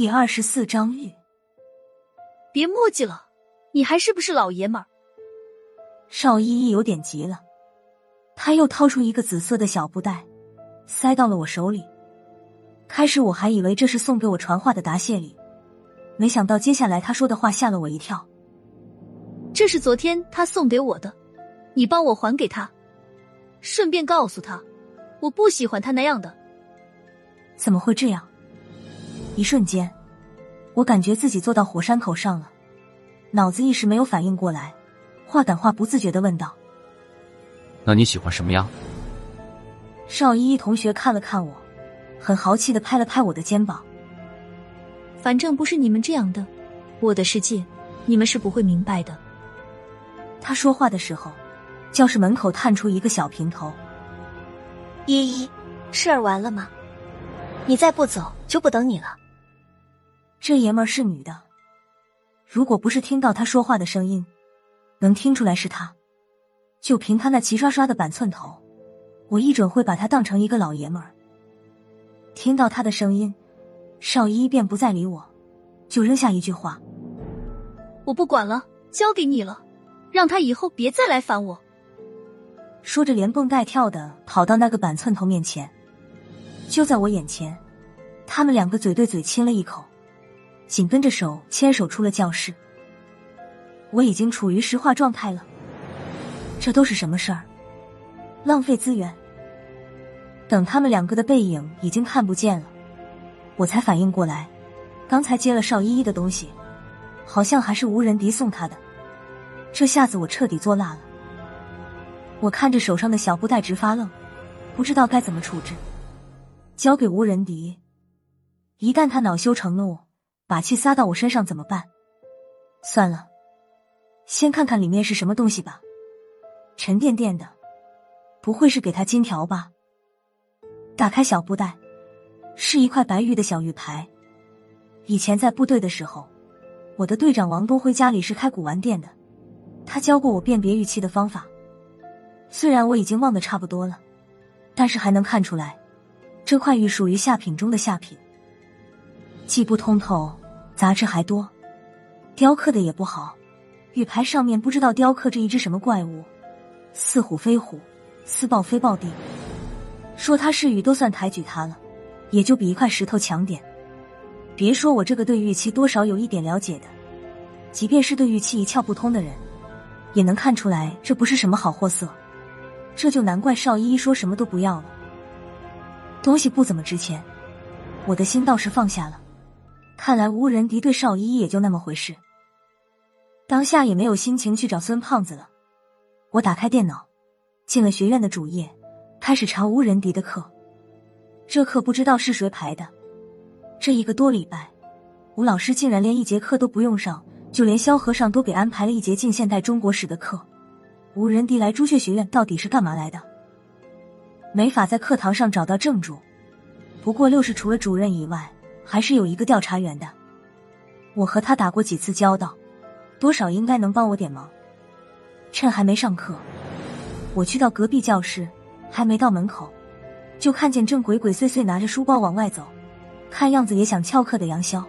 第二十四章玉，别墨迹了，你还是不是老爷们儿？邵依依有点急了，他又掏出一个紫色的小布袋，塞到了我手里。开始我还以为这是送给我传话的答谢礼，没想到接下来他说的话吓了我一跳。这是昨天他送给我的，你帮我还给他，顺便告诉他，我不喜欢他那样的。怎么会这样？一瞬间，我感觉自己坐到火山口上了，脑子一时没有反应过来，话赶话不自觉的问道：“那你喜欢什么样？”邵依依同学看了看我，很豪气的拍了拍我的肩膀：“反正不是你们这样的，我的世界你们是不会明白的。”他说话的时候，教室门口探出一个小平头：“依依，事儿完了吗？你再不走，就不等你了。”这爷们儿是女的，如果不是听到他说话的声音，能听出来是他，就凭他那齐刷刷的板寸头，我一准会把他当成一个老爷们儿。听到他的声音，邵依依便不再理我，就扔下一句话：“我不管了，交给你了，让他以后别再来烦我。”说着连蹦带跳的跑到那个板寸头面前，就在我眼前，他们两个嘴对嘴亲了一口。紧跟着手牵手出了教室，我已经处于石化状态了。这都是什么事儿？浪费资源。等他们两个的背影已经看不见了，我才反应过来，刚才接了邵依依的东西，好像还是吴仁迪送她的。这下子我彻底作辣了。我看着手上的小布袋直发愣，不知道该怎么处置。交给吴仁迪，一旦他恼羞成怒。把气撒到我身上怎么办？算了，先看看里面是什么东西吧。沉甸甸的，不会是给他金条吧？打开小布袋，是一块白玉的小玉牌。以前在部队的时候，我的队长王东辉家里是开古玩店的，他教过我辨别玉器的方法。虽然我已经忘得差不多了，但是还能看出来，这块玉属于下品中的下品，既不通透。杂质还多，雕刻的也不好。玉牌上面不知道雕刻着一只什么怪物，似虎非虎，似豹非豹的。说它是玉都算抬举它了，也就比一块石头强点。别说我这个对玉器多少有一点了解的，即便是对玉器一窍不通的人，也能看出来这不是什么好货色。这就难怪邵依依说什么都不要了。东西不怎么值钱，我的心倒是放下了。看来吴仁迪对邵依依也就那么回事，当下也没有心情去找孙胖子了。我打开电脑，进了学院的主页，开始查吴仁迪的课。这课不知道是谁排的，这一个多礼拜，吴老师竟然连一节课都不用上，就连萧和尚都给安排了一节近现代中国史的课。吴仁迪来朱雀学院到底是干嘛来的？没法在课堂上找到正主，不过六是除了主任以外。还是有一个调查员的，我和他打过几次交道，多少应该能帮我点忙。趁还没上课，我去到隔壁教室，还没到门口，就看见正鬼鬼祟祟拿着书包往外走，看样子也想翘课的杨潇。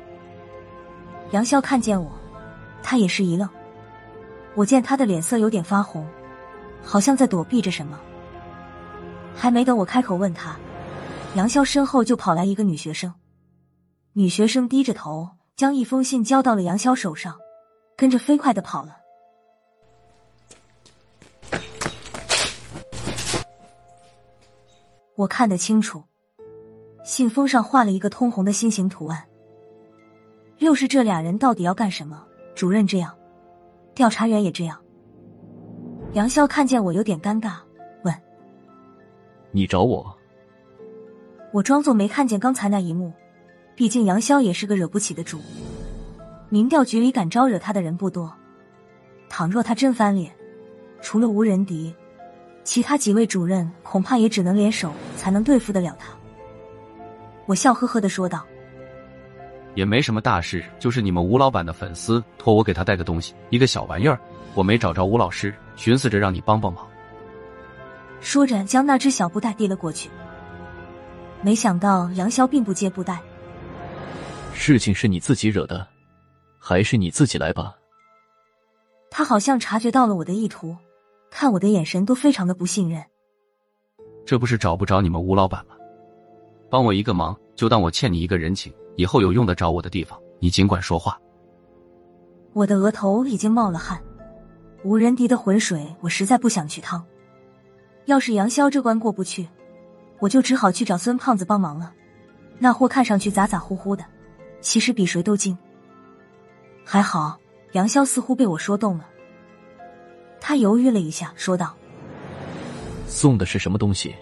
杨潇看见我，他也是一愣。我见他的脸色有点发红，好像在躲避着什么。还没等我开口问他，杨潇身后就跑来一个女学生。女学生低着头，将一封信交到了杨潇手上，跟着飞快的跑了。我看得清楚，信封上画了一个通红的心形图案。又是这俩人到底要干什么？主任这样，调查员也这样。杨潇看见我有点尴尬，：“你找我？”我装作没看见刚才那一幕。毕竟杨潇也是个惹不起的主，民调局里敢招惹他的人不多。倘若他真翻脸，除了吴仁迪，其他几位主任恐怕也只能联手才能对付得了他。我笑呵呵的说道：“也没什么大事，就是你们吴老板的粉丝托我给他带个东西，一个小玩意儿，我没找着吴老师，寻思着让你帮帮忙。”说着，将那只小布袋递了过去。没想到杨潇并不接布袋。事情是你自己惹的，还是你自己来吧？他好像察觉到了我的意图，看我的眼神都非常的不信任。这不是找不着你们吴老板吗？帮我一个忙，就当我欠你一个人情。以后有用得着我的地方，你尽管说话。我的额头已经冒了汗，无人敌的浑水，我实在不想去趟。要是杨潇这关过不去，我就只好去找孙胖子帮忙了。那货看上去咋咋呼呼的，其实比谁都精。还好杨潇似乎被我说动了，他犹豫了一下，说道：“送的是什么东西？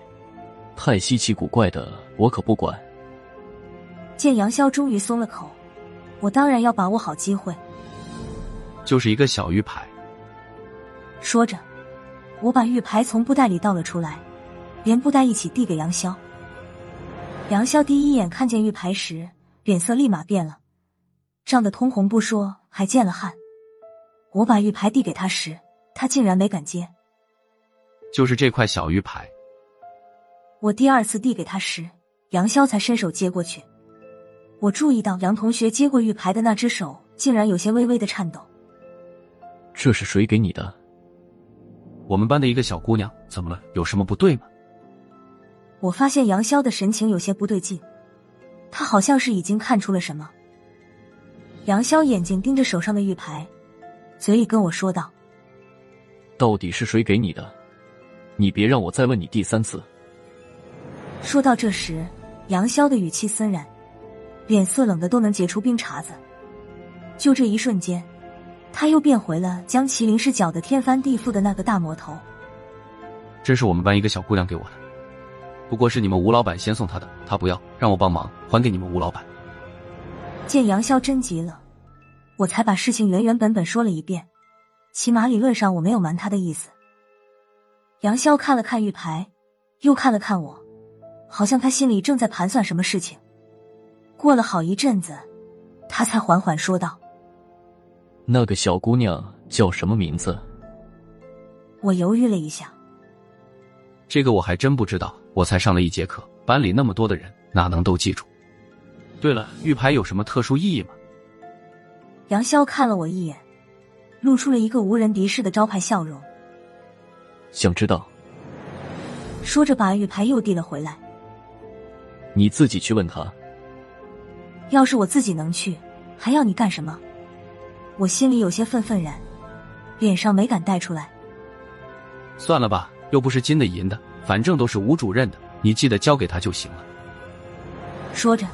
太稀奇古怪的，我可不管。”见杨潇终于松了口，我当然要把握好机会。就是一个小玉牌。说着，我把玉牌从布袋里倒了出来，连布袋一起递给杨潇。杨潇第一眼看见玉牌时，脸色立马变了，涨得通红不说，还见了汗。我把玉牌递给他时，他竟然没敢接。就是这块小玉牌。我第二次递给他时，杨潇才伸手接过去。我注意到杨同学接过玉牌的那只手，竟然有些微微的颤抖。这是谁给你的？我们班的一个小姑娘，怎么了？有什么不对吗？我发现杨潇的神情有些不对劲，他好像是已经看出了什么。杨潇眼睛盯着手上的玉牌，嘴里跟我说道：“到底是谁给你的？你别让我再问你第三次。”说到这时，杨潇的语气森然。脸色冷的都能结出冰碴子，就这一瞬间，他又变回了将麒麟师搅得天翻地覆的那个大魔头。这是我们班一个小姑娘给我的，不过是你们吴老板先送她的，她不要，让我帮忙还给你们吴老板。见杨潇真急了，我才把事情原原本本说了一遍，起码理论上我没有瞒他的意思。杨潇看了看玉牌，又看了看我，好像他心里正在盘算什么事情。过了好一阵子，他才缓缓说道：“那个小姑娘叫什么名字？”我犹豫了一下，这个我还真不知道。我才上了一节课，班里那么多的人，哪能都记住？对了，玉牌有什么特殊意义吗？杨潇看了我一眼，露出了一个无人敌视的招牌笑容。想知道？说着，把玉牌又递了回来。你自己去问他。要是我自己能去，还要你干什么？我心里有些愤愤然，脸上没敢带出来。算了吧，又不是金的银的，反正都是吴主任的，你记得交给他就行了。说着，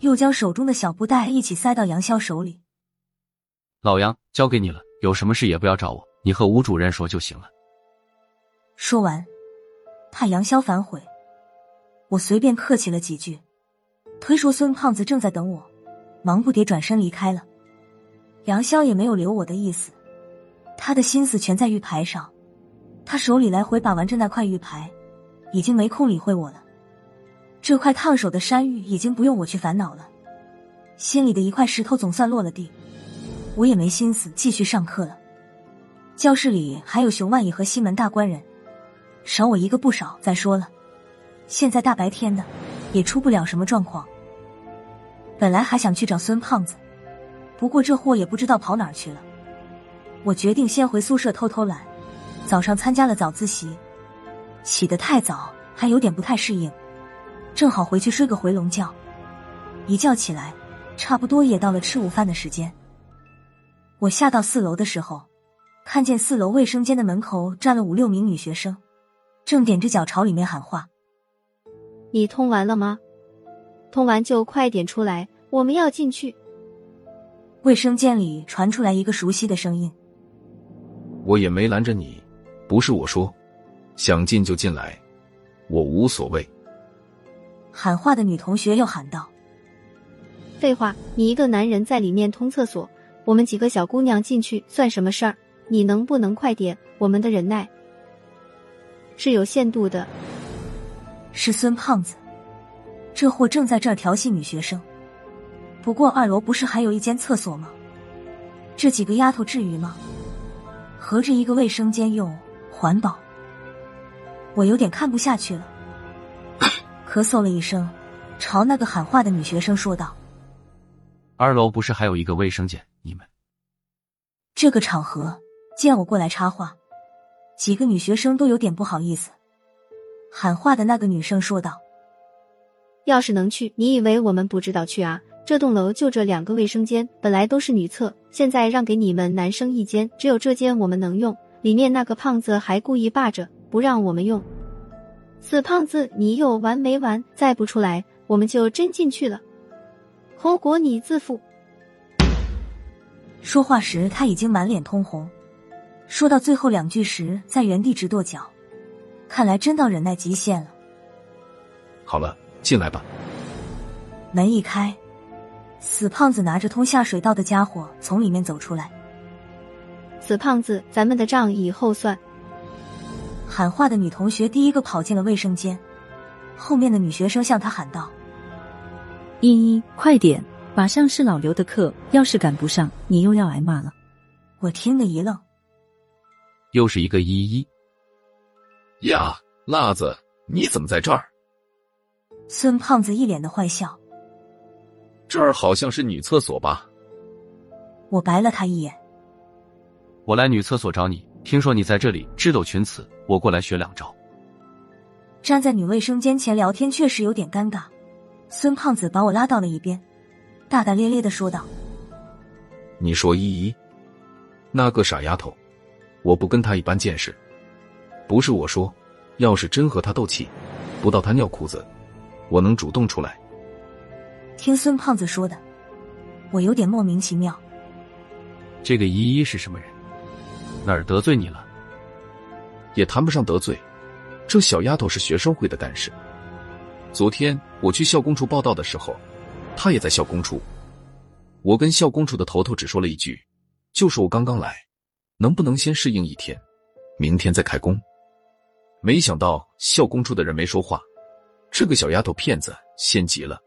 又将手中的小布袋一起塞到杨潇手里。老杨，交给你了，有什么事也不要找我，你和吴主任说就行了。说完，怕杨潇反悔，我随便客气了几句。推说孙胖子正在等我，忙不迭转身离开了。杨潇也没有留我的意思，他的心思全在玉牌上，他手里来回把玩着那块玉牌，已经没空理会我了。这块烫手的山芋已经不用我去烦恼了，心里的一块石头总算落了地，我也没心思继续上课了。教室里还有熊万义和西门大官人，少我一个不少。再说了，现在大白天的。也出不了什么状况。本来还想去找孙胖子，不过这货也不知道跑哪儿去了。我决定先回宿舍偷偷懒。早上参加了早自习，起得太早，还有点不太适应，正好回去睡个回笼觉。一觉起来，差不多也到了吃午饭的时间。我下到四楼的时候，看见四楼卫生间的门口站了五六名女学生，正踮着脚朝里面喊话。你通完了吗？通完就快点出来，我们要进去。卫生间里传出来一个熟悉的声音：“我也没拦着你，不是我说，想进就进来，我无所谓。”喊话的女同学又喊道：“废话，你一个男人在里面通厕所，我们几个小姑娘进去算什么事儿？你能不能快点？我们的忍耐是有限度的。”是孙胖子，这货正在这儿调戏女学生。不过二楼不是还有一间厕所吗？这几个丫头至于吗？合着一个卫生间用环保？我有点看不下去了，咳嗽了一声，朝那个喊话的女学生说道：“二楼不是还有一个卫生间？你们这个场合见我过来插话，几个女学生都有点不好意思。喊话的那个女生说道：“要是能去，你以为我们不知道去啊？这栋楼就这两个卫生间，本来都是女厕，现在让给你们男生一间，只有这间我们能用。里面那个胖子还故意霸着，不让我们用。死胖子，你有完没完？再不出来，我们就真进去了，后果你自负。”说话时他已经满脸通红，说到最后两句时，在原地直跺脚。看来真到忍耐极限了。好了，进来吧。门一开，死胖子拿着通下水道的家伙从里面走出来。死胖子，咱们的账以后算。喊话的女同学第一个跑进了卫生间，后面的女学生向她喊道：“依依，快点，马上是老刘的课，要是赶不上，你又要挨骂了。”我听得一愣，又是一个依依。呀，辣子，你怎么在这儿？孙胖子一脸的坏笑。这儿好像是女厕所吧？我白了他一眼。我来女厕所找你，听说你在这里智斗群雌，我过来学两招。站在女卫生间前聊天确实有点尴尬。孙胖子把我拉到了一边，大大咧咧的说道：“你说依依，那个傻丫头，我不跟她一般见识。”不是我说，要是真和她斗气，不到她尿裤子，我能主动出来。听孙胖子说的，我有点莫名其妙。这个依依是什么人？哪儿得罪你了？也谈不上得罪，这小丫头是学生会的干事。昨天我去校工处报道的时候，她也在校工处。我跟校工处的头头只说了一句，就是我刚刚来，能不能先适应一天，明天再开工。没想到校工处的人没说话，这个小丫头片子先急了，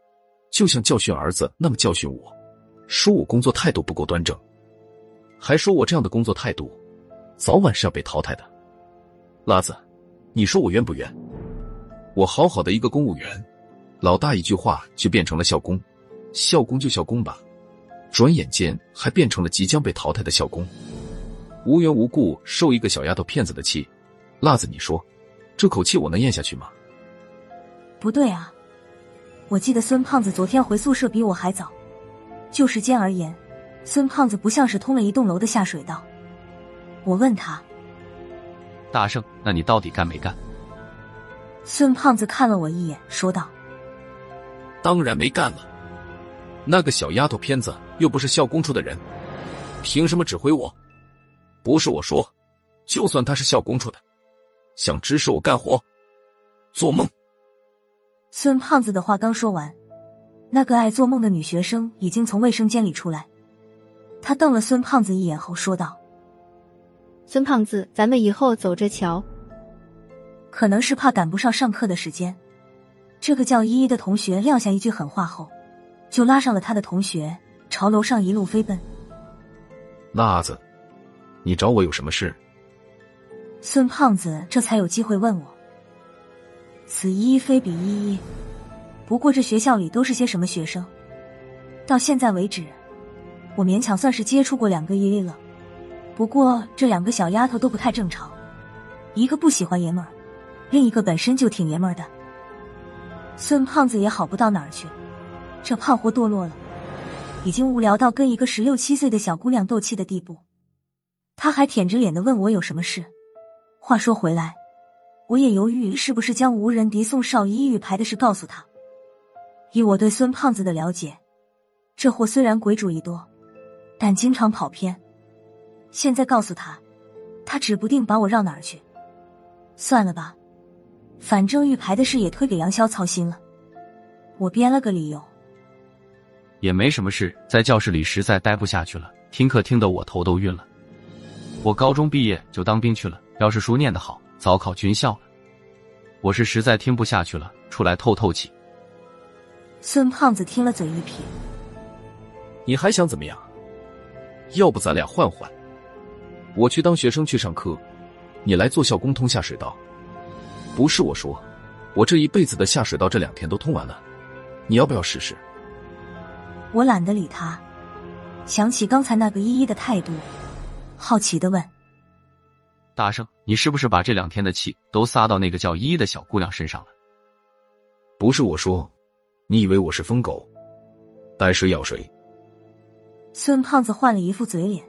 就像教训儿子那么教训我，说我工作态度不够端正，还说我这样的工作态度，早晚是要被淘汰的。辣子，你说我冤不冤？我好好的一个公务员，老大一句话就变成了校工，校工就校工吧，转眼间还变成了即将被淘汰的校工，无缘无故受一个小丫头片子的气，辣子，你说？这口气我能咽下去吗？不对啊，我记得孙胖子昨天回宿舍比我还早。就时间而言，孙胖子不像是通了一栋楼的下水道。我问他：“大圣，那你到底干没干？”孙胖子看了我一眼，说道：“当然没干了。那个小丫头片子又不是校工处的人，凭什么指挥我？不是我说，就算她是校工处的。”想指使我干活，做梦！孙胖子的话刚说完，那个爱做梦的女学生已经从卫生间里出来。他瞪了孙胖子一眼后说道：“孙胖子，咱们以后走着瞧。”可能是怕赶不上上课的时间，这个叫依依的同学撂下一句狠话后，就拉上了他的同学朝楼上一路飞奔。辣子，你找我有什么事？孙胖子这才有机会问我：“此一非彼一，不过这学校里都是些什么学生？到现在为止，我勉强算是接触过两个依依了。不过这两个小丫头都不太正常，一个不喜欢爷们儿，另一个本身就挺爷们儿的。孙胖子也好不到哪儿去，这胖货堕落了，已经无聊到跟一个十六七岁的小姑娘斗气的地步。他还舔着脸的问我有什么事。”话说回来，我也犹豫是不是将无人敌宋少一玉牌的事告诉他。以我对孙胖子的了解，这货虽然鬼主意多，但经常跑偏。现在告诉他，他指不定把我绕哪儿去。算了吧，反正玉牌的事也推给杨潇操心了。我编了个理由，也没什么事，在教室里实在待不下去了，听课听得我头都晕了。我高中毕业就当兵去了。要是书念得好，早考军校了。我是实在听不下去了，出来透透气。孙胖子听了嘴一撇：“你还想怎么样？要不咱俩换换？我去当学生去上课，你来做校工通下水道。不是我说，我这一辈子的下水道这两天都通完了，你要不要试试？”我懒得理他，想起刚才那个依依的态度，好奇的问：“大圣，你是不是把这两天的气都撒到那个叫依依的小姑娘身上了？”不是我说，你以为我是疯狗？逮谁咬谁。孙胖子换了一副嘴脸，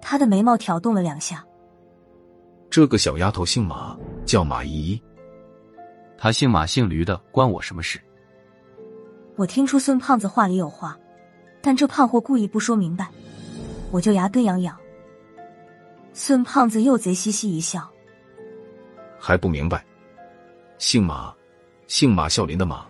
他的眉毛挑动了两下。这个小丫头姓马，叫马依依。她姓马姓驴的，关我什么事？我听出孙胖子话里有话，但这胖货故意不说明白，我就牙根痒痒。孙胖子又贼嘻嘻一笑，还不明白？姓马，姓马啸林的马。